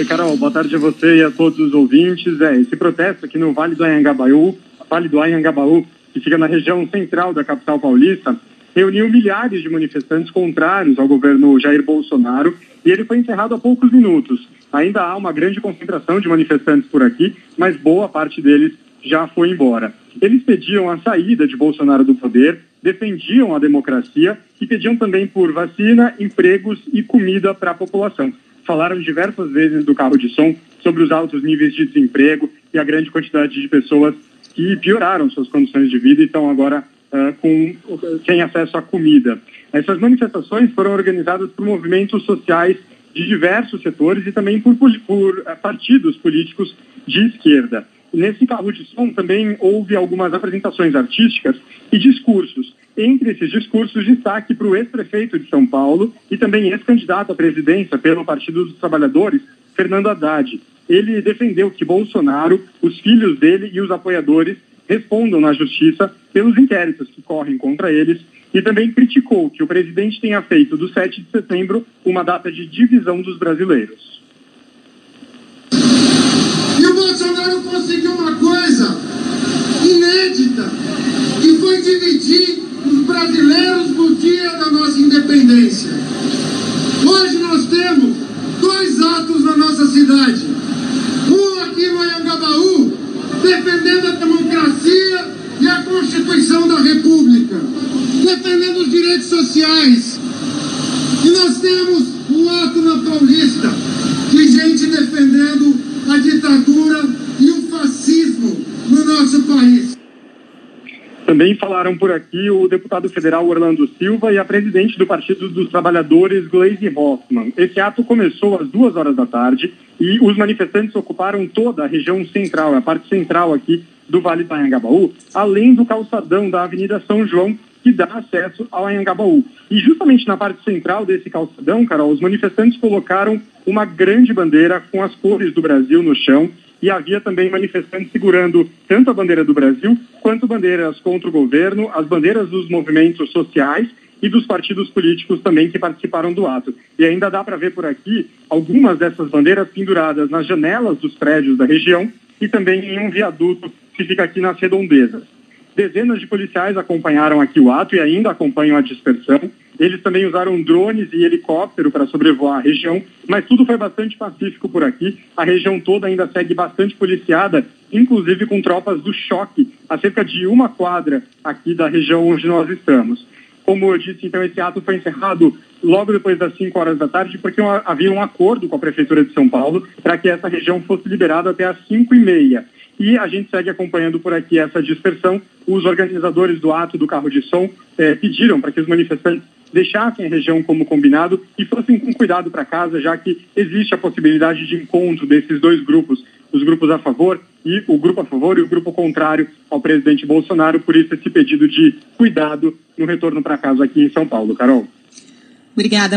Oi, Carol, boa tarde a você e a todos os ouvintes. É, esse protesto aqui no Vale do Anhangabaú, Vale do Anhangabaú, que fica na região central da capital paulista, reuniu milhares de manifestantes contrários ao governo Jair Bolsonaro e ele foi encerrado há poucos minutos. Ainda há uma grande concentração de manifestantes por aqui, mas boa parte deles já foi embora. Eles pediam a saída de Bolsonaro do poder, defendiam a democracia e pediam também por vacina, empregos e comida para a população. Falaram diversas vezes do carro de som sobre os altos níveis de desemprego e a grande quantidade de pessoas que pioraram suas condições de vida e estão agora uh, com, sem acesso à comida. Essas manifestações foram organizadas por movimentos sociais de diversos setores e também por, por, por uh, partidos políticos de esquerda. Nesse carro de som também houve algumas apresentações artísticas e discursos. Entre esses discursos, destaque para o ex-prefeito de São Paulo e também ex-candidato à presidência pelo Partido dos Trabalhadores, Fernando Haddad. Ele defendeu que Bolsonaro, os filhos dele e os apoiadores respondam na justiça pelos inquéritos que correm contra eles e também criticou que o presidente tenha feito do 7 de setembro uma data de divisão dos brasileiros. E o Bolsonaro conseguiu uma coisa inédita, que foi dividir os brasileiros no dia da nossa independência. Hoje nós temos dois atos na nossa cidade. Um aqui no Anhangabaú, defendendo a democracia e a Constituição da República, defendendo os direitos sociais. E nós temos um ato na Paulista de gente defendendo a ditadura e o fascismo no nosso país. Também falaram por aqui o deputado federal Orlando Silva e a presidente do Partido dos Trabalhadores, Gleisi Hoffmann. Esse ato começou às duas horas da tarde e os manifestantes ocuparam toda a região central, a parte central aqui do Vale do Anhangabaú, além do calçadão da Avenida São João, que dá acesso ao Anhangabaú. E justamente na parte central desse calçadão, Carol, os manifestantes colocaram uma grande bandeira com as cores do Brasil no chão e havia também manifestantes segurando tanto a bandeira do Brasil quanto bandeiras contra o governo, as bandeiras dos movimentos sociais e dos partidos políticos também que participaram do ato. E ainda dá para ver por aqui algumas dessas bandeiras penduradas nas janelas dos prédios da região e também em um viaduto que fica aqui nas redondezas. Dezenas de policiais acompanharam aqui o ato e ainda acompanham a dispersão. Eles também usaram drones e helicóptero para sobrevoar a região, mas tudo foi bastante pacífico por aqui. A região toda ainda segue bastante policiada, inclusive com tropas do choque, a cerca de uma quadra aqui da região onde nós estamos. Como eu disse, então, esse ato foi encerrado logo depois das 5 horas da tarde, porque havia um acordo com a Prefeitura de São Paulo para que essa região fosse liberada até as 5 e meia. E a gente segue acompanhando por aqui essa dispersão. Os organizadores do ato do carro de som eh, pediram para que os manifestantes deixassem a região como combinado e fossem com cuidado para casa, já que existe a possibilidade de encontro desses dois grupos, os grupos a favor e o grupo a favor e o grupo contrário ao presidente Bolsonaro. Por isso, esse pedido de cuidado no retorno para casa aqui em São Paulo. Carol. Obrigada.